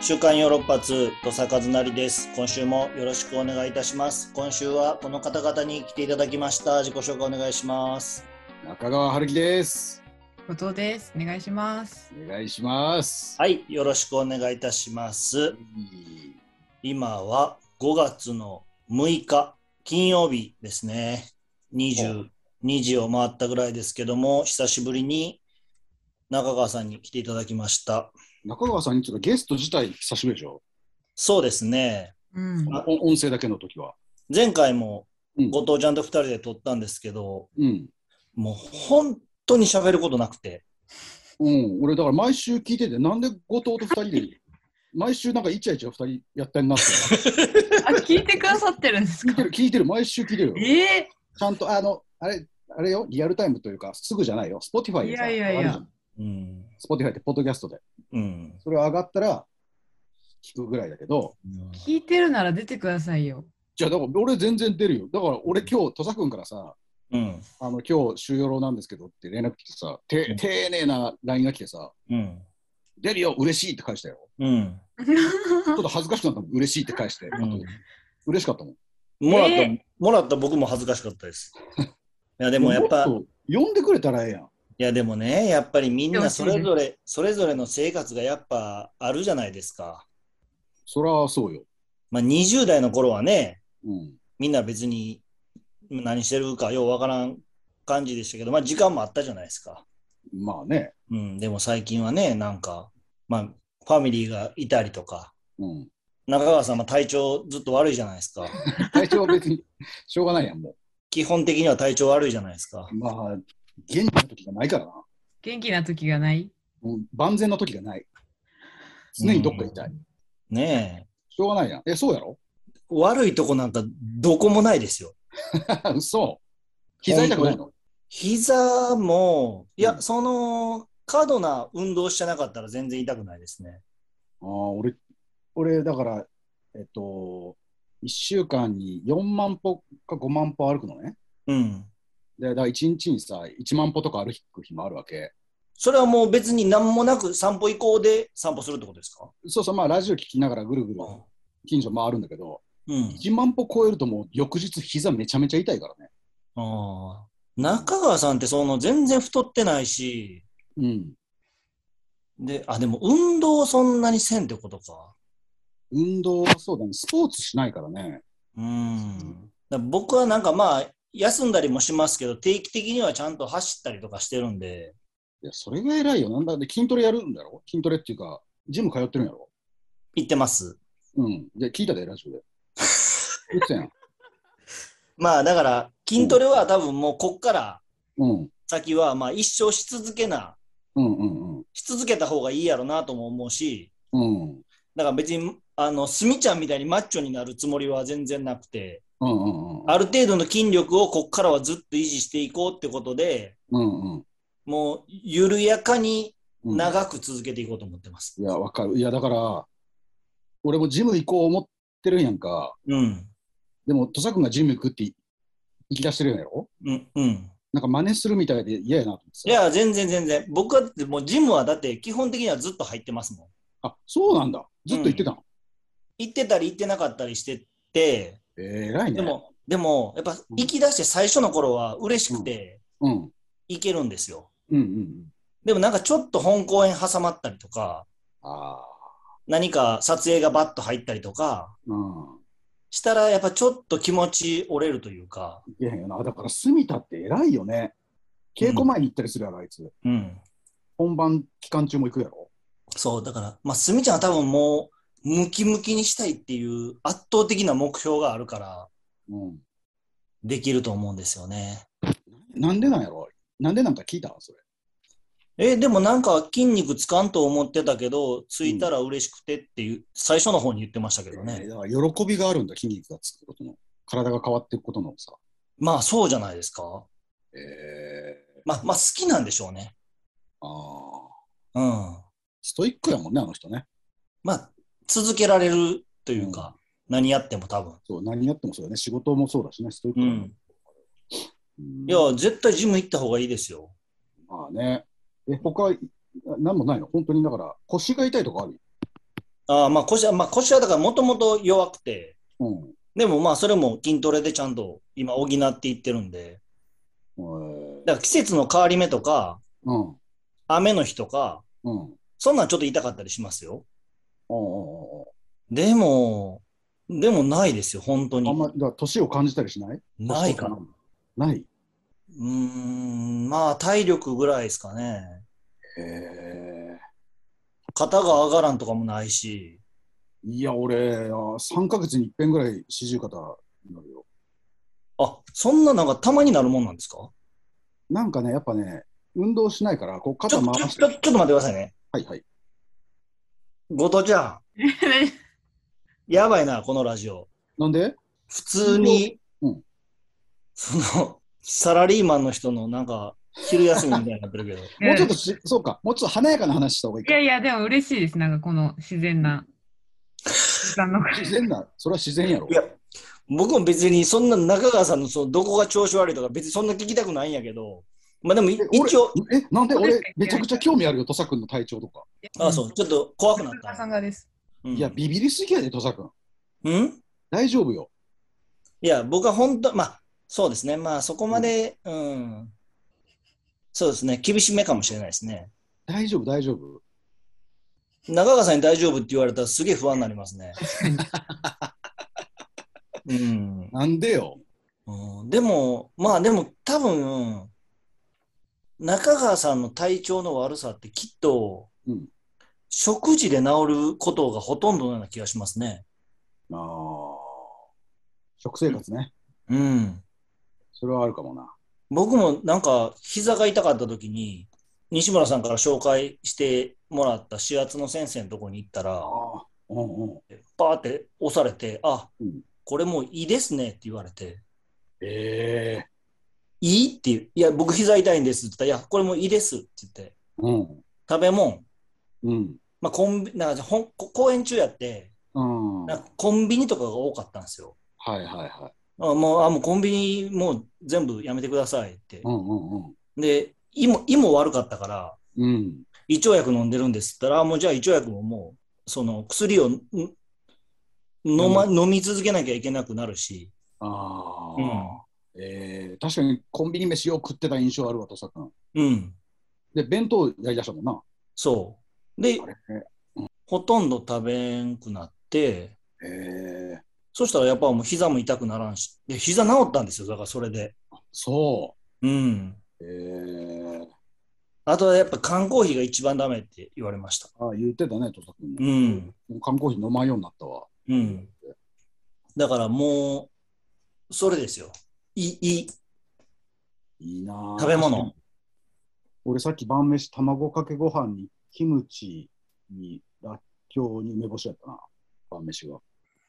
週刊ヨーロッパ通土佐和成です。今週もよろしくお願いいたします。今週はこの方々に来ていただきました。自己紹介お願いします。中川春樹です。後藤です。お願いします。お願いします。はい、よろしくお願いいたします。今は5月の6日金曜日ですね。20 2時を回ったぐらいですけども、久しぶりに中川さんに来ていただきました。中川さんにちょっとゲスト自体久しぶりでしょ？そうですね。うん。お音声だけの時は。前回もうん後藤ちゃんと2人で撮ったんですけど、うん。もう本当に喋ることなくて。うん。俺だから毎週聞いてて、なんで後藤と二人で、毎週なんかイチャイチャ二人やってんなって。あ、聞いてくださってるんですか？聞いてる、聞いてる、毎週聞いてるよ。ええちゃんと、あの、あれ、あれよ、リアルタイムというか、すぐじゃないよ。Spotify でさ、いやいやいやうん。Spotify ってポッドキャストで。うん。それ上がったら聞くぐらいだけど、聞いてるなら出てくださいよ。じゃあだから俺全然出るよ。だから俺今日、土佐君からさ、うん。あの今日、収容郎なんですけどって連絡来てさ、てうん丁寧な LINE が来てさ、うん。出るよ、嬉しいって返したよ。うん。ちょっと恥ずかしくなったもん、嬉しいって返して。うん嬉しかったもん。もらった、えもらった僕も恥ずかしかったです。いやでもやっぱ、呼んでくれたらええやん。やでもね、やっぱりみんなそれぞれ、それぞれの生活がやっぱあるじゃないですか。そらそうよ。まあ20代の頃はね、うん。みんな別に何してるかようわからん感じでしたけど、まあ時間もあったじゃないですか。まあね。うん、でも最近はね、なんか、まあファミリーがいたりとか、うん。中川さんも体調ずっと悪いじゃないですか。体調は別にしょうがないやん、も基本的には体調悪いじゃないですかう。。まあ、元気な時がないからな。元気な時がない？もう万全の時がない。常にどっか痛い。ねしょうがないやん。え、そうやろ？え。悪いとこなんかどこもないですよ。嘘。膝痛くないの？膝も、いや、うんその、過度な運動してなかったら全然痛くないですね。ああ、俺、俺、だから、えっと、1週間に4万歩か5万歩歩くのね。うん。で、だから1日にさ、1万歩とか歩く日もあるわけ。それはもう別に何もなく散歩行こうで散歩するってことですか？そうそう、まあ、ラジオ聞きながらぐるぐるう近所回るんだけど、ん。1万歩超えるともう翌日膝めちゃめちゃ痛いからね。ああ。中川さんってその全然太ってないし、うん。で、あ、でも運動そんなにせんってことか。運動はそうだね、スポーツしないからね。うん。僕はなんかまあ、休んだりもしますけど、定期的にはちゃんと走ったりとかしてるんで、いや、それが偉いよ。なんだで筋トレやるんだろ？筋トレっていうか、ジム通ってるんやろ？行ってます。うん。で、聞いたで、ラジオで。言ってたやん？まあだから、筋トレは多分もうこっからうん。先はまあ一生し続けな、うんうんうん。し続けた方がいいやろなとも思うし、うん。だから別に、あの、スミちゃんみたいにマッチョになるつもりは全然なくて、うんうんうん。ある程度の筋力をこっからはずっと維持していこうってことで、うんうん。もう緩やかにうん、長く続けていこうと思ってます。いや、わかる。いや、だから、俺もジム行こう思ってるんやんか。うん。でも、土佐君がジム行くって行き出してるんやろ？うん。うん。なんか真似するみたいで嫌やなと思ってさ。いや、全然全然。僕はもうジムはだって基本的にはずっと入ってますもん。あ、そうなんだ。ずっと行ってたの？行ってたり行ってなかったりしてて、えらいね。で、も、でも、やっぱ行き出して最初の頃は嬉しくてうん。行けるんですよ。うんうんうん。でもなんかちょっと本公演挟まったりとか、あ何か撮影がバッと入ったりとかあ。うん。したらやっぱちょっと気持ち折れるというか、いやいやな。だから、住田って偉いよね。稽古前に行ったりするやろ、あいつ。うん。本番期間中も行くやろ。そう、だから、まあ、すみちゃんは多分もう、ムキムキにしたいっていう圧倒的な目標があるから、うん。できると思うんですよね。なんでなんやろ？なんでなんか聞いた？それ。え、でもなんか筋肉つかんと思ってたけど、ついたら嬉しくてっていう、最初の方に言ってましたけどえーね。だから喜びがあるんだ、筋肉がつくことの。体が変わっていくことのさ。まあそうじゃないですか。えまあ、まあ好きなんでしょうね。ー、ああ。うん。ストイックやもんね、あの人ね。まあ、続けられるというか、何やっても多分。そう、何やってもそうだね。仕事もそうだしね、ストイックうん。うんいや、絶対ジム行った方がいいですよ。まあね。え、他、何もないの？本当にだから、腰が痛いとかある？ああ、まあ腰は、まあ腰はだからもともと弱くて、うん。でもまあそれも筋トレでちゃんと今補っていってるんで、えーだから季節の変わり目とか、うん。雨の日とか、うん。うんそんなんちょっと痛かったりしますよ。でも、でもないですよ、本当にあん。ま、だ年を感じたりしない？ないかな。うない？ーん、まあ体力ぐらいですかね。へえ。肩が上がらんとかもないし、いや、俺、あ3ヶ月に一遍ぐらい四十肩になるよ。あ、そんななんかたまになるもんなんですか？なんかね、やっぱね、運動しないから、こう肩回して。ちょちょちょっと待ってくださいね。はいはい。後藤ちゃん、やばいな、このラジオ。なんで？普通に、うんその、サラリーマンの人のなんか、昼休みみたいになってるけど。もうちょっとし、そうか、もうちょっと華やかな話した方がいいか。いやいや、でも嬉しいです。なんかこの自然な時間の自然な、それは自然やろい。や、僕も別にそんな中川さんのそのどこが調子悪いとか別にそんな聞きたくないんやけど、まあでも一応、え、なんで俺、めちゃくちゃ興味あるよ、土佐君の体調とか。あ、そう、ちょっと怖くなったさんがです。うんいや、ビビりすぎやで、土佐君。うん？大丈夫よ。いや、僕は本当、まあ、そうですね。まあ、そこまで、うん、そうですね。厳しめかもしれないですね。大丈夫、大丈夫。中川さんに大丈夫って言われたらすげえ不安になりますね。うん。なんでよ。うんでも、まあでも多分、中川さんの体調の悪さってきっと、うん食事で治ることがほとんどのような気がしますね。あー食生活ね。うん。それはあるかもな。僕もなんか膝が痛かった時に、西村さんから紹介してもらった指圧の先生のところに行ったら、ああ、うんうん。パーって押されて、あ、うんこれもういいですねって言われて、ええいいっていう、いや、僕膝痛いんですって言ったら、いや、これもういいですって言って、うん。食べ物、うん。まあ、コンビなんかほんこ公演中やって、うん。なんかコンビニとかが多かったんですよ。はいはいはい。あもうあもうコンビニもう全部やめてくださいってう。んうんうん。で、胃も胃も悪かったから、うん。胃腸薬飲んでるんですって言ったら、あもうじゃあ胃腸薬ももう、その薬をん飲,、ま、飲み続けなきゃいけなくなるし、ああ、うんええ確かにコンビニ飯を食ってた印象あるわ、土佐君。うん、で、弁当やりだしたもんな。そう。であ、れほとんど食べんくなって、ええそしたらやっぱもう膝も痛くならんし、で膝治ったんですよ、だからそれで。そうん。う。ええあとはやっぱ缶コーヒーが一番ダメって言われました。ああ、言ってたね、土佐君も。うん。もう缶コーヒー飲まんようになったわ。うん。だからもう、それですよ。いい、いい。なあ食べ物。俺さっき晩飯、卵かけご飯にキムチにらっきょうに梅干しやったな。晩飯が。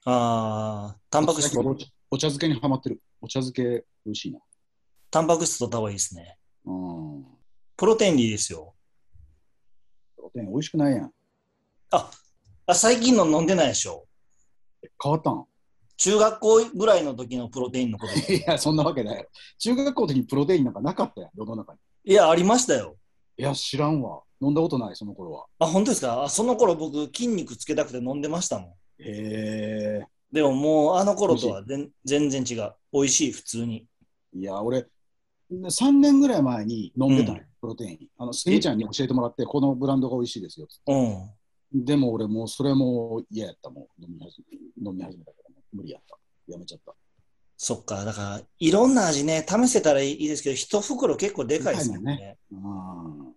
ああ、タンパク質と、お茶お茶漬けにはまってる。お茶漬け美味しいな。タンパク質取った方がいいですね。うん。プロテインでいいですよ。プロテイン美味しくないやん。あ、あ最近の飲んでないでしょ。変わったん？中学校ぐらいの時のプロテインのこと。いや、そんなわけない。中学校の時にプロテインなんかなかったやん、世の中に。いや、ありましたよ。いや、知らんわ。飲んだことない、その頃は。あ、本当ですか？あその頃僕、筋肉つけたくて飲んでましたもん。へえ。でももう、あの頃とは全全然違う。美味しい、普通に。いや、俺、3年ぐらい前に飲んでたんようんプロテイン。あの、スギちゃんに教えてもらって、このブランドが美味しいですよ。うん。でも俺もうそれも嫌やったもん。飲み始め飲み始めたからもう無理やった。やめちゃった。そっか、だから、いろんな味ね、試せたらいいですけど、一袋結構でかいですよでかいね。うん。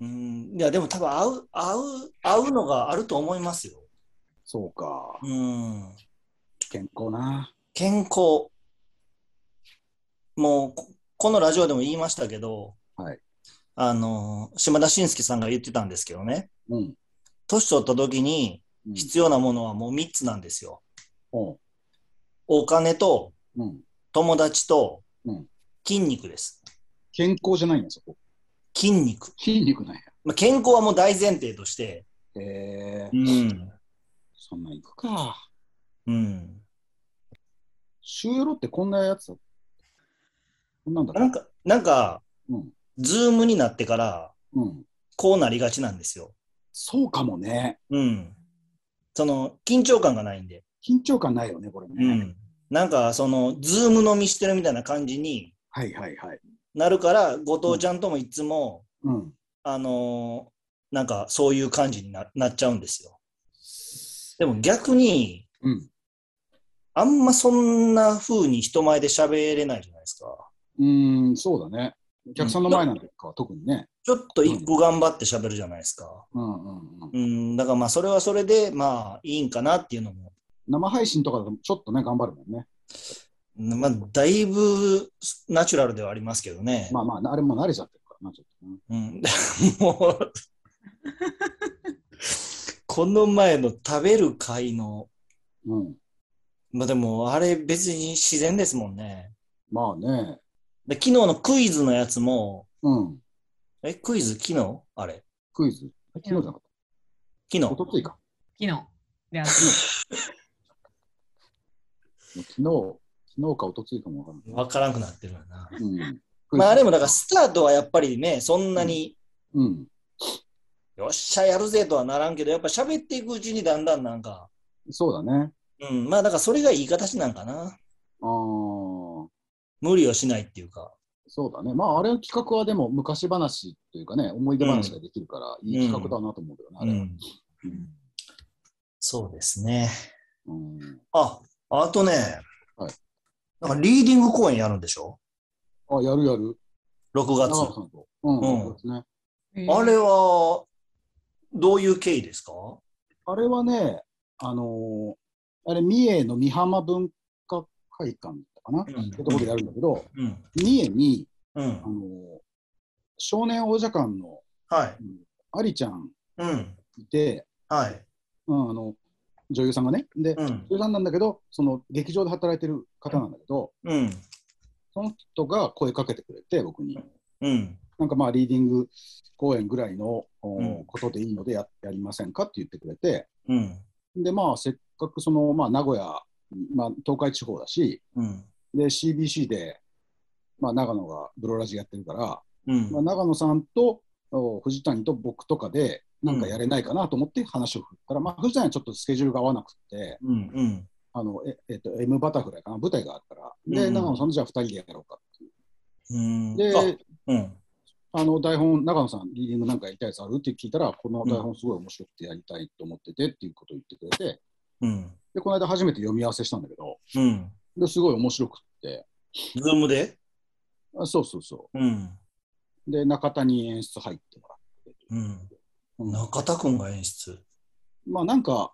うん。いや、でも多分合う、合う、合うのがあると思いますよ。そうか。うん。健康な。健康。もうこ、このラジオでも言いましたけど、はい。あの、島田紳介さんが言ってたんですけどね、うん。年取った時にうん。必要なものはもう3つなんですよ。おうお金と、うん。友達とうん、筋肉です。健康じゃないんや、そこ。筋肉。筋肉なんや。まあ、健康はもう大前提として、へえ。うん。そんなんいくか。うん。週夜ってこんなやつ？だこんなんだなんか、なんか、うん。ズームになってから、うん。こうなりがちなんですよ。そうかもね。うん。その、緊張感がないんで。緊張感ないよね、これね。うん。なんか、その、ズーム飲みしてるみたいな感じにはいはいはい。なるから、後藤ちゃんともいつも、うん。あのーなんか、そういう感じにななっちゃうんですよ。でも逆に、うん。あんまそんな風に人前で喋れないじゃないですか。うーん、そうだね。お客さんの前なんかは特にね。ちょっと一個頑張って喋るじゃないですか。うんうんうん。うん、だからまあ、それはそれで、まあ、いいんかなっていうのも、生配信とかだとちょっとね、頑張るもんね。まあ、だいぶナチュラルではありますけどね。まあまあ、あれも慣れちゃってるからな、ちょっとね。うん、もう、この前の食べる会の、うん。まあでも、あれ別に自然ですもんね。まあね。で昨日のクイズのやつも、うん。え、クイズ？昨日？あれクイズ？昨日じゃなかっ昨た。おと日ついか。昨日であっ 昨日、昨日かおとついかもわからわからんくなってるよな。うん。まあでも、だからスタートはやっぱりね、そんなに、うん。よっしゃ、やるぜとはならんけど、やっぱ喋っていくうちにだんだんなんか、そうだね。うん、まあだからそれがいい形なんかな。ああ、無理をしないっていうか。そうだね。まあ、あれの企画はでも昔話というかね、思い出話ができるから、いい企画だなと思うけどね、あれは。うん、そうですね。うん。あ、あとね、はいなんかリーディング公演やるんでしょ？あ、やるやる。?6 長月。うん、うんね。てあれは、どういう経緯ですか？あれはね、あのーあれ、三重の美浜文化会館かな、うんってところでやるんだけど、うん。三重に、うんあ。のー少年王者館のはい。ありちゃんうん。いて、はい。うん、あの女優さんがね、で、うん。女優さんなんだけど、その劇場で働いてる方なんだけど、うん。その人が声かけてくれて、僕に。うん。なんかまあ、リーディング公演ぐらいの、ことでいいのでややりませんかって言ってくれて、うん。で、まあ、せっかくその、まあ、名古屋、まあ、東海地方だし、うん。で、CBC で、まあ、長野がブロラジやってるから、うんまあ、長野さんとお藤谷と僕とかで、なんかやれないかなと思って話を振ったら、まあ、藤谷はちょっとスケジュールが合わなくて、うん。うん。あのええっと M バタフライかな、舞台があるから、で、うん長野さんとじゃあ2人でやろうかっていう。うん。で、あうん。あの台本、長野さん、リーディングなんかやりたいやつある？って聞いたら、この台本すごい面白くてやりたいと思っててっていうことを言ってくれて、うん。で、この間初めて読み合わせしたんだけど、うん。ですごい面白くって、ズームで？あそうそうそうん。う。で、中田に演出入ってもらって。うん。うん中田くんが演出？まあなんか、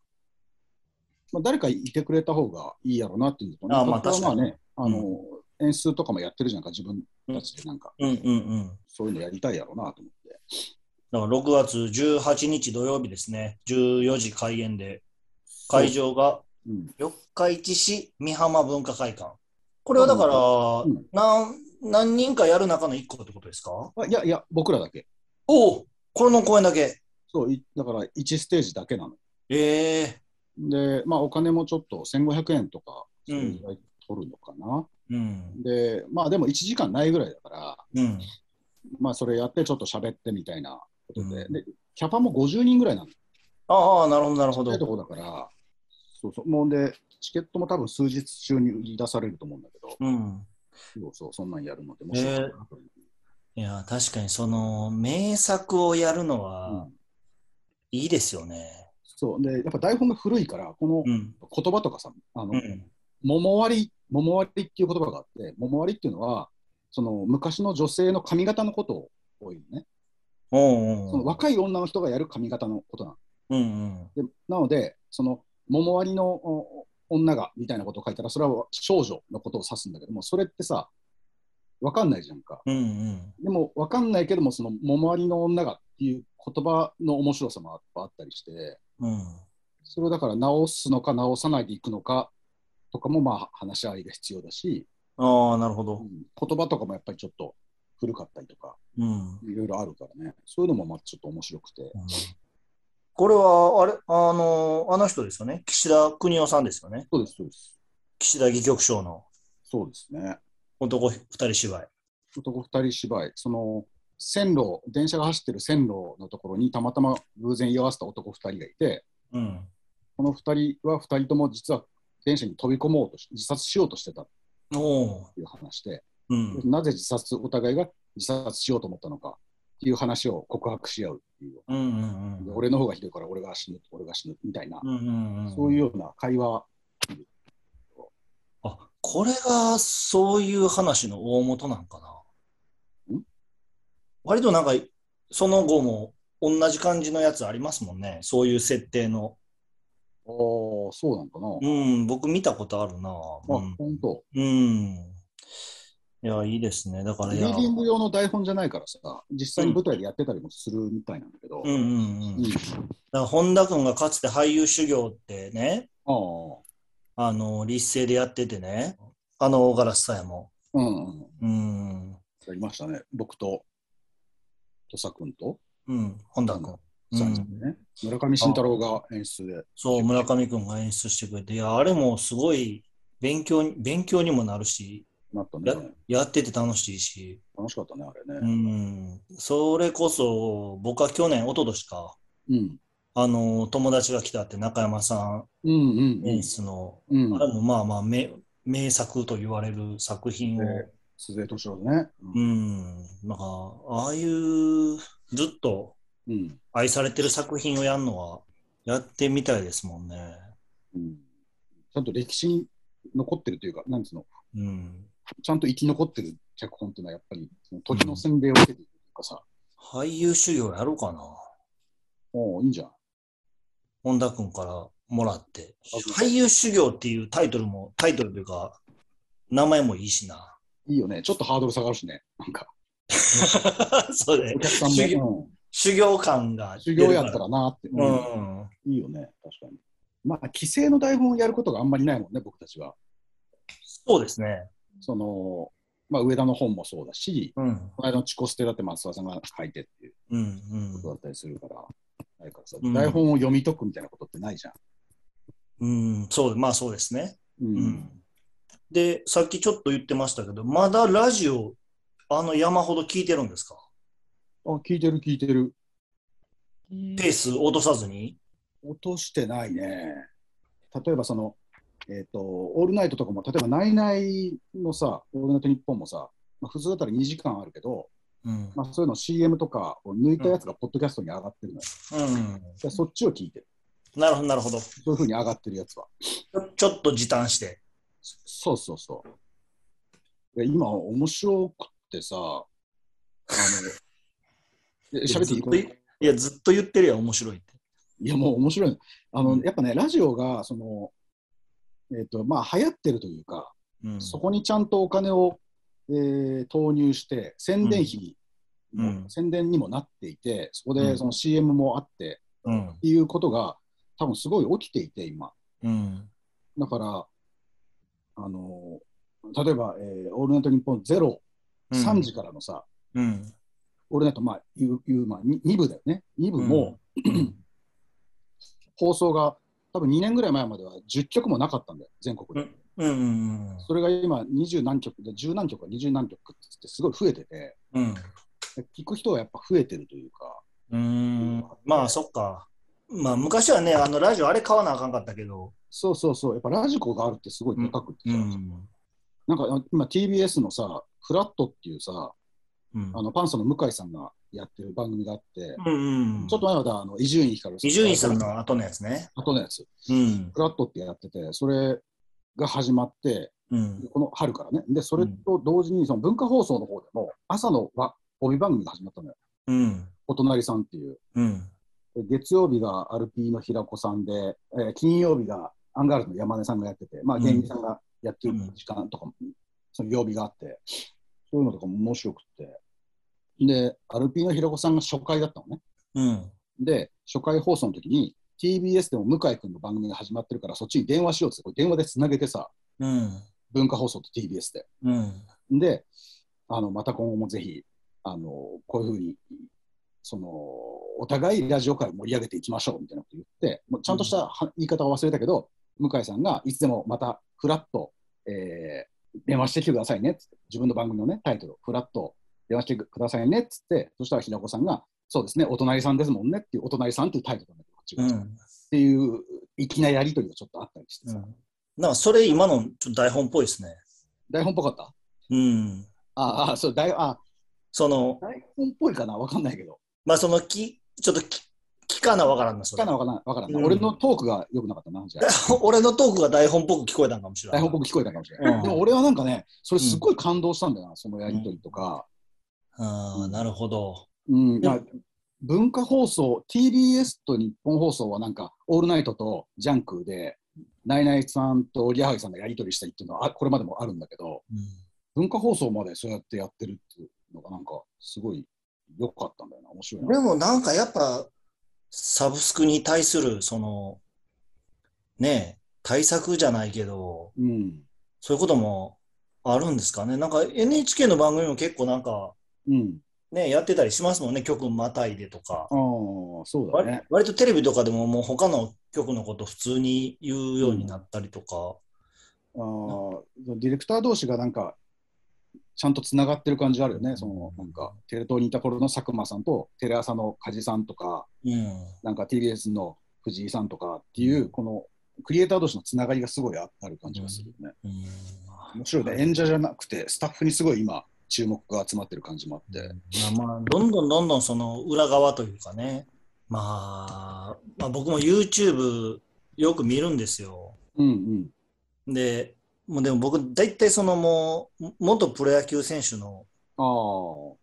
まあ、誰かいてくれた方がいいやろうなっていうのとね、あまあ中田はまあね、あかにの、演出とかもやってるじゃんか、自分たちでなんか、うんうんうん。そういうのやりたいやろうなと思って。だから6月18日土曜日ですね。14時開演で。会場がうん、四日市市美浜文化会館。これはだから、うん何何人かやる中の1個ってことですか？あいやいや、僕らだけ。おおこの公演だけ。そう、いだから1ステージだけなの。ええで、まあお金もちょっと1500円とか、うん取るのかな。うん。で、まあでも1時間ないぐらいだから、うん。まあそれやってちょっと喋ってみたいなことで、うんで、キャパも50人ぐらいなの。ああ、なるほど、なるほど。とこだから、そうそう、もうで、チケットも多分数日中に売り出されると思うんだけど、うん。そうそう、そんなんやるので面白いかなと思いや、確かにその名作をやるのう、うはんいいですよね。そう、で、やっぱ台本が古いから、このうん。言葉とかさ、あの、うん。桃割り、桃割りっていう言葉があって、桃割りっていうのは、その昔の女性の髪型のことを多いのね。おうおうその若い女の人がやる髪型のことなの。うんうん。でなので、その桃割りのお女がみたいなことを書いたら、それは少女のことを指すんだけども、それってさ、わかんないじゃんか。うんうん。でも、わかんないけども、その桃割りの女がっていう言葉の面白さもあったりして、うん。それをだから直すのか直さないでいくのかとかも、まあ話し合いが必要だし、ああ、なるほど。うん言葉とかもやっぱりちょっと古かったりとか、うん。いろいろあるからね、そういうのもまあちょっと面白くて、うんこれは、あれ、あの、あの人ですよね？岸田邦夫さんですよね？そうです、そうです。岸田戯曲賞のそうですね。男二人芝居。男二人芝居、その線路、電車が走ってる線路のところにたまたま偶然居合わせた男二人がいて、うん。この2人は2人とも実は電車に飛び込もうとし自殺しようとしてたおという話で、うん。なぜ自殺、お互いが自殺しようと思ったのかっていう話を告白し合うっていう。うんうんうん。俺の方がひどいから俺が死ぬ、俺が死ぬみたいな、うんうんうん。そういうような会話、あ、これがそういう話の大元なんかな。ん割となんか、その後も同じ感じのやつありますもんね。そういう設定の。ああ、そうなんかな。うん、僕見たことあるな。あ、うん。本当。うん。いや、いいですね。だから、リーディング用の台本じゃないからさ、実際に舞台でやってたりもするみたいなんだけど、うんうんうん。うんだから本田君がかつて俳優修行ってね、ああ、あの、立勢でやっててね、あの、大柄さえも。うんうん、うん。やりましたね。僕と、土佐君と、うん、本田君。う3ん村上慎太郎が演出で、そう、村上君が演出してくれて、いや、あれもすごい勉強に、勉強にもなるし、なったやね。やってて楽しいし、楽しかったね、あれうね。ん、それこそ、僕は去年、一昨年か、うん。あの、友達が来たって中山さうんうんん演出の、うん。うん。あれもまあまあ名、名作と言われる作品を、え鈴江敏郎ね。うん、なんか、ああいう、ずっとうん。愛されてる作品をやるのは、やってみたいですもんね。うん。ちゃんと歴史に残ってるというか、なんつうの、うん。ちゃんと生き残ってる脚本っていうのはやっぱり、その時の洗礼を受けてるというかさ、俳優修行やろうかな。おおいいんじゃん。本田君からもらって。俳優修行っていうタイトルも、タイトルというか、名前もいいしな。いいよね。ちょっとハードル下がるしね。なんか、そうねお。客さん修行も、修行感がうん、修行やったらなって、ううんん。いいよね。確かに。まあ、規制の台本をやることがあんまりないもんね、僕たちは。そうですね。その、まあ、上田の本もそうだし、うん。この間のチコステだって松田さんが書いてっていううん。ことだったりするから、ないからさ、うん台本を読み解くみたいなことってないじゃん。うん。うん。そう、まあそうですね。うん。うん。で、さっきちょっと言ってましたけど、まだラジオ、あの山ほど聞いてるんですか？あ、聞いてる聞いてる。ペース落とさずに？落としてないね。例えばその、えっ、と、オールナイトとかも、例えば、ナイナイのさ、オールナイトニッポンもさ、まあ、普通だったら2時間あるけど、うん。まあ、そういうの CM とかを抜いたやつがポッドキャストに上がってるのよ。うん。でそっちを聞いてる。なるほど、なるほど。ちそういうふうに上がってるやつは。ょちょっと時短して。そうそうそう。いや今、面白くってさ、あの、え喋っていい？いいや、ずっと言ってるやん、面白いって。いや、もう面白いの。あの、うんやっぱね、ラジオが、その、えっ、と、まあ、流行ってるというか、うん。そこにちゃんとお金を、えー投入して、宣伝費にも、うん宣伝にもなっていて、そこうんでその CM もあって、うんっ。ていうことが、多分すごい起きていて、今。うん。だから、あの例えば、えーオールナイトニッポンゼロ、3時からのさ、うん。オールナイト、まあ、いういうまあ、2部だよね。2部も、うん 放送が、多分2年ぐらい前までは10曲もなかったんだよ、全国で。うん。うん。それが今、20何曲で、10何曲か20何曲ってすごい増えてて、うん。聞く人はやっぱ増えてるというか、うん。まあ、そっか。まあ、昔はね、あの、ラジオあれ買わなあかんかったけど。そうそうそう、やっぱラジコがあるってすごいでかくってさ、うん。なんか今 TBS のさ、フラットっていうさ、うんあのパンサーの向井さんがやってる番組があって、うん。ちょっと前まであの伊集院光伊集院さんの後のやつね。後のやつ、うん。フラットってやってて、それが始まって、うん。この春からね、で、それと同時にその文化放送の方でも、朝の、わ、帯番組が始まったのよ。うん。お隣さんっていう。うん。で月曜日がアルピーの平子さんで、えー金曜日がアンガールズの山根さんがやってて、まあ、うん芸人さんがやってる時間とかも、その曜日があって、そういうのとかも面白くって。で、アルピーの平子さんが初回だったのね。うん。で、初回放送の時に、TBS でも向井君の番組が始まってるから、そっちに電話しようって、これ電話でつなげてさ、うん。文化放送と TBS で。うん。で、あのまた今後もぜひ、あのこういうふうに、そのお互いラジオ界を盛り上げていきましょうみたいなこと言って、もうちゃんとしたは言い方を忘れたけど、向井さんがいつでもまたフラット、えー電話してきてくださいねっつって、自分の番組の、ね、タイトル、フラット電話してくださいねっつって、そしたら平子さんが、そうですね、お隣さんですもんねっていう、お隣さんっていうタイトルなん。うん。っていう粋なやりとりがちょっとあったりしてさ、うん。なんかそれ今のちょっと台本っぽいですね。台本っぽかった？うん。ああ、そう、台あその、台本っぽいかな？わかんないけど。まあそのき、ちょっとき、きかなわからんな、それかなわからんわからんな、うん俺のトークが良くなかったな、じゃあ。俺のトークが台本っぽく聞こえたんかもしれない。台本っぽく聞こえたかもしれない。うんでも俺はなんかね、それすごい感動したんだよな、そのやりとりとか。ああ、なるほど。うん、文化放送、TBS と日本放送はなんか、オールナイトとジャンクで、ナイナイさんとリアハギさんがやり取りしたりっていうのはあこれまでもあるんだけど、うん文化放送までそうやってやってるっていうのがなんか、すごい良かったんだよな、面白いな。でもなんかやっぱ、サブスクに対する、その、ねえ、対策じゃないけど、うん。そういうこともあるんですかね。なんか NHK の番組も結構なんか、うん。ね、やってたりしますもんね、曲またいでとか。ああ、そうだ割ね。割とテレビとかでももう他の曲のこと普通に言うようになったりとか。あーディレクター同士がなんか、ちゃんとつながってる感じあるよね。そのなんか、テレ東にいた頃の佐久間さんと、テレ朝の梶さんとか、うん。なんか TBS の藤井さんとかっていう、このクリエイター同士のつながりがすごいあある感じがするよね。うん面白いね。演者じゃなくて、スタッフにすごい今、注目が集まってる感じもあって。まあまあ、どんどんどんどんその裏側というかね、まあ、まあ僕も YouTube よく見るんですよ。うんうん。で、もうでも僕、大体そのもう、元プロ野球選手の、ああ、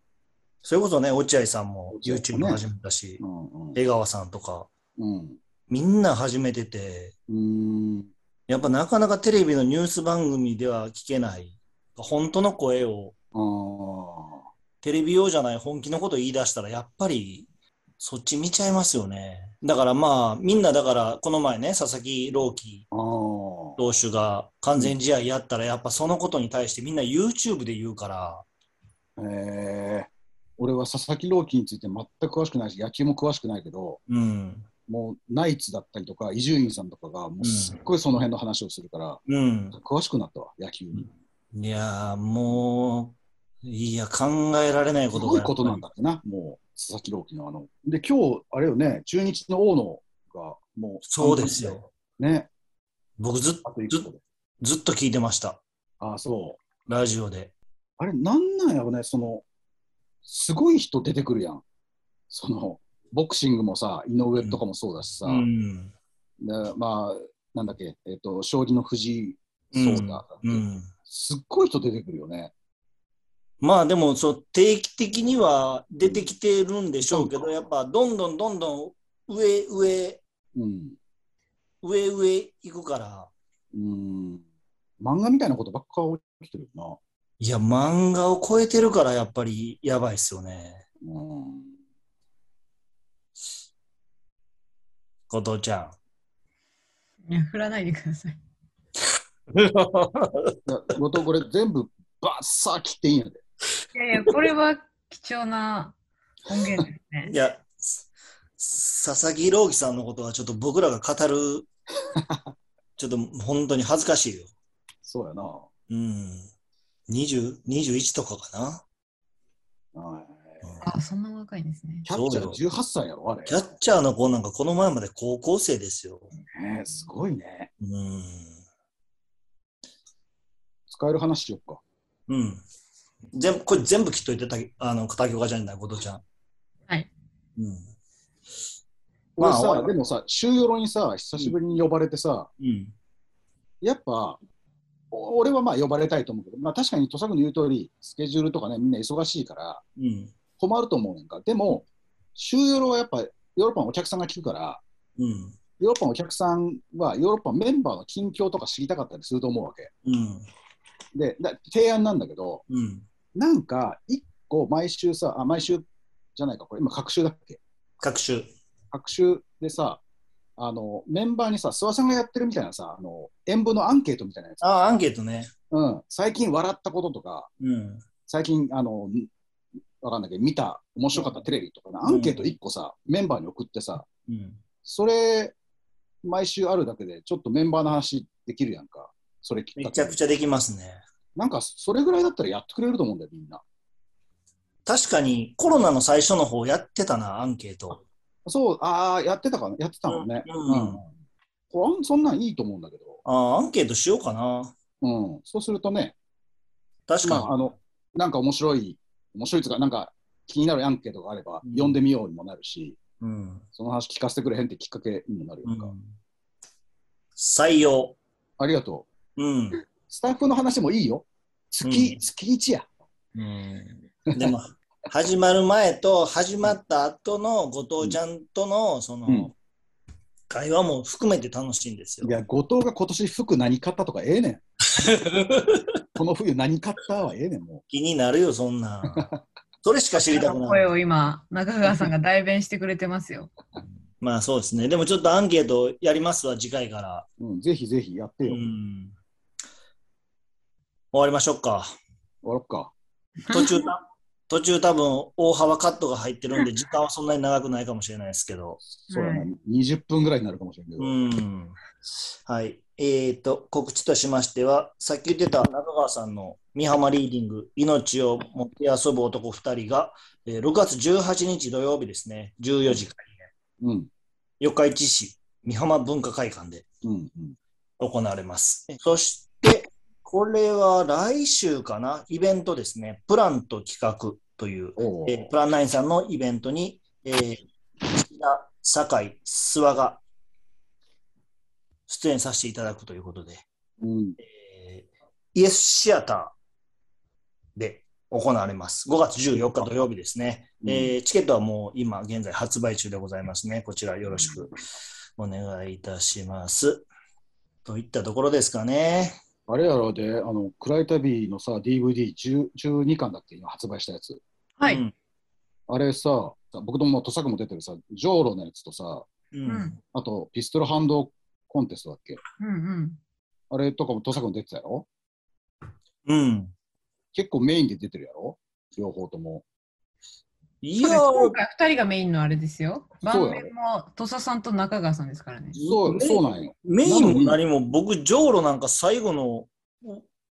それこそね、落合さんも YouTube ね始めたしう、んうん。江川さんとか、うん。みんな始めてて、うーん。やっぱなかなかテレビのニュース番組では聞けない、本当の声を。テレビ用じゃない本気のこと言い出したら、やっぱりそっち見ちゃいますよね。だからまあ、みんなだから、この前ね、佐々木朗希ああ。投手が完全試合やったら、やっぱそのことに対してみんな YouTube で言うから、ええ俺は佐々木朗希について全く詳しくないし、野球も詳しくないけど、うん、もうナイツだったりとか、伊集院さんとかが、もうすっごいその辺の話をするから、うん。詳しくなったわ、野球に。いやー、もう、いや、考えられないすことがごいことなんだってな、もう、佐々木朗希のあの。で、今日、あれよね、中日の大野が、もう、そうですよ。ね、僕ずっあと。ずっと聞いてました。ああ、そう。ラジオで。あれ、なんなんやろね、その、すごい人出てくるやん。その、ボクシングもさ、井上とかもそうだしさ、うん。でまあ、なんだっけ、えっ、と、将棋の藤井聡太だっけ、うん。すっごい人出てくるよね。まあでもそう定期的には出てきてるんでしょうけど、やっぱどんどんどんどん上上うん。上上行くからうん。漫画みたいなことばっか起きてるよいや漫画を超えてるからやっぱりやばいっすよねな。うん。後藤ちゃんいや、振らないでください。後藤、これ全部バッサー切っていいんやで。いやいや、これは貴重な音源ですねい。や佐々木朗希さんのことはちょっと僕らが語る ちょっと本当に恥ずかしいよそうやな。うん20 21とかかなはいあ、そんな若いんですね。キャッチャー18歳やろ、あれ。キャッチャーの子なんかこの前まで高校生ですよねすごいね。うん使える話しよっか。うん。全部、これ全部切っといて、たあの、片岡じゃない、後藤ちゃん。はい。うん。俺さ、まあでもさ、週よろにさ、久しぶりに呼ばれてさ、うん。やっぱ、お俺はまあ呼ばれたいと思うけど、まあ確かに土佐君の言う通り、スケジュールとかね、みんな忙しいからうん。困ると思うねんか。でも、週よろはやっぱヨーロッパのお客さんが聞くから、うん。ヨーロッパのお客さんはヨーロッパメンバーの近況とか知りたかったりすると思うわけ。うん。で、だ提案なんだけど、うん。なんか一個毎週さ、あ、毎週じゃないか、これ今、各週だっけ？各種。各週でさ、あのメンバーにさ、諏訪さんがやってるみたいなさ、あの演舞のアンケートみたいなやつ、ああ、アンケートね。うん、最近笑ったこととか、うん。最近、あの、んわかんないけど、見た面白かったテレビとかのアンケート1個さ、メンバーに送ってさ、うん。それ、毎週あるだけで、ちょっとメンバーの話できるやんか。それめちゃくちゃできますね。なんか、それぐらいだったらやってくれると思うんだよ、みんな。確かに、コロナの最初の方やってたな、アンケート。そう、ああ、やってたかな、やってたのね。うんこれそんなんいいと思うんだけど、ああ、アンケートしようかな。うん、そうするとね、確かに。まあ、あの、なんか面白い、面白いとか、なんか気になるアンケートがあれば、うん読んでみようにもなるし、うんその話聞かせてくれへんってきっかけにもなるよ、うん採用。ありがとう。うん。スタッフの話もいいよ。月、うん月1や。うん、でも、始まる前と始まった後の後藤ちゃんとのその、うん会話も含めて楽しいんですよい。や、後藤が今年服何買ったとかええねん。この冬何買ったはええねん、も気になるよ、そんなん。それしか知りたくない。声を今、中川さんが代弁してくれてますよ。まあそうですね。でもちょっとアンケートやりますわ、次回から。う。うん、ぜひぜひやってうよ。ん。終わりましょうか。終わろっか。途中た、途中多分大幅カットが入ってるんで、時間はそんなに長くないかもしれないですけど。そうやな、は20分ぐらいになるかもしれんけど。うん。はい。えっ、と、告知としましては、さっき言ってた中川さんの美浜リーディング、命を持って遊ぶ男2人が、えー6月18日土曜日ですね、14時開演、うん、四日市市美浜文化会館でうん、うん。行われます。そして、これは来週かな、イベントですね、プランと企画という、えープランナインさんのイベントに、えー、酒井、諏訪が出演させていただくということで、うん、えーイエスシアターで行われます。5月14日土曜日ですね。うんえーチケットはもう今現在発売中でございますね。こちらよろしくお願いいたします。といったところですかね。あれやろで、あの、暗い旅のさ、DVD10 12巻だっけ、今発売したやつ。はい。うんあれさ、僕とも土佐区も出てるさ、ジョーロのやつとさ、ううんん。あと、ピストルハンドコンテストだっけうんうん。あれとかも土佐区も出てたやろ？うん。結構メインで出てるやろ？両方とも。いや今ー、回2人がメインのあれですよ。そうやろ晩年も土佐さんと中川さんですからね。そう、メそうなんよ。メインも何も僕、ジョーロなんか最後の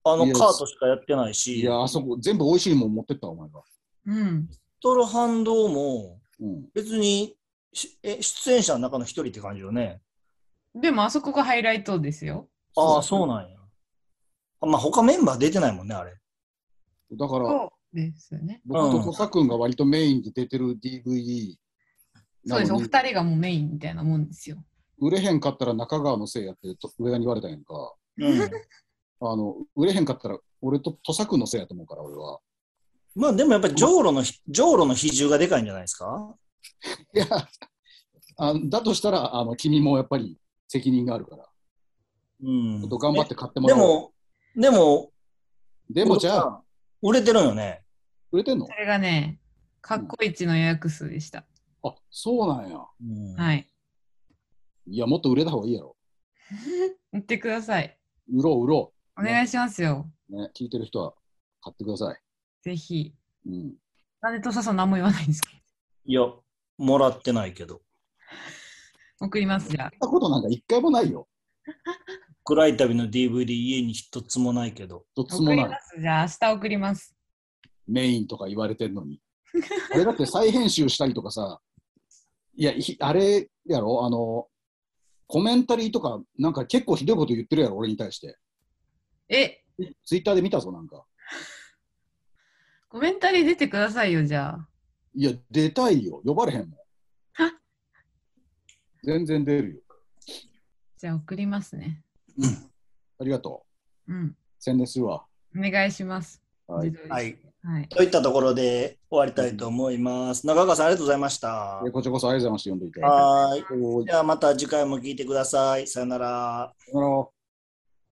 あのいやカートしかやってないし、いや、あそこ、全部美味しいもん持ってった、お前が。うん。ピストルハンドもうん。別にしえ出演者の中の一人って感じよね。でもあそこがハイライトですよ。ああ、そうなんや。あまあ、他メンバー出てないもんね、あれ。だから、そうですね。僕と土佐君が割とメインで出てる DVD そうです。お二人がもうメインみたいなもんですよ。売れへんかったら中川のせいやってと上田に言われたんやんか。うん。あの、売れへんかったら俺と土佐君のせいやと思うから、俺は。まあ、でもやっぱりジョーロの、ジョーロの比重がでかいんじゃないですか？いや、あだとしたら、あの、君もやっぱり責任があるから、うんちょっと頑張って買ってえもらおう。でも、でも、でもじゃあ、売れてるんよね。売れてんの？それがね、かっこいちの予約数でした。あ、そうなんや。うんはい。いや、もっと売れた方がいいやろ。言ってください。売ろう、売ろお願いしますよ。う。ね、聞いてる人は買ってください。ぜひ。うん。なんで土佐さん何も言わないんですか？いや、もらってないけど。送ります、じゃあ。そんなことなんか一回もないよ。暗い旅の DVD 家に一つもないけど。一つもない。じゃあ明日送ります。メインとか言われてんのに。あれだって再編集したりとかさ、いや、ひあれやろ、あの、コメンタリーとか、なんか結構ひどいこと言ってるやろ、俺に対して。え、ツイッターで見たぞ、なんか。コメンタリー出てくださいよ、じゃあ。いや、出たいよ。呼ばれへんもん。全然出るよ。じゃあ送りますね。ありがとうん。う。宣伝するわ。お願いします。はい。はい。はい。といったところで終わりたいと思います。中川さん、ありがとうございましたで。こちらこそありがとうございました。読んでいて。はーい。おーではまた次回も聞いてください。さよなら。さよなら